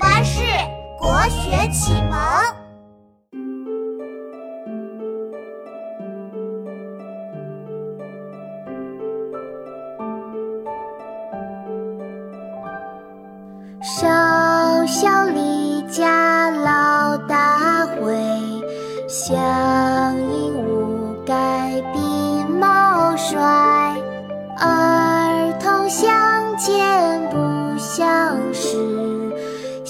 巴士国学启蒙。少小离家老大回，乡音无改鬓毛衰。儿童相见不相识，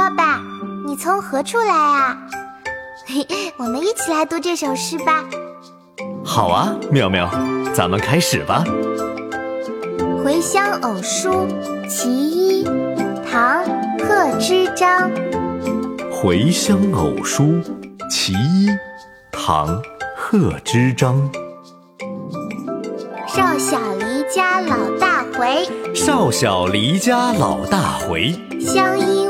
爸爸，你从何处来啊？嘿，我们一起来读这首诗吧。好啊，妙妙，咱们开始吧。《回乡偶书·其一》唐·贺知章。《回乡偶书·其一》唐·贺知章。少小离家老大回，少小离家老大回。乡音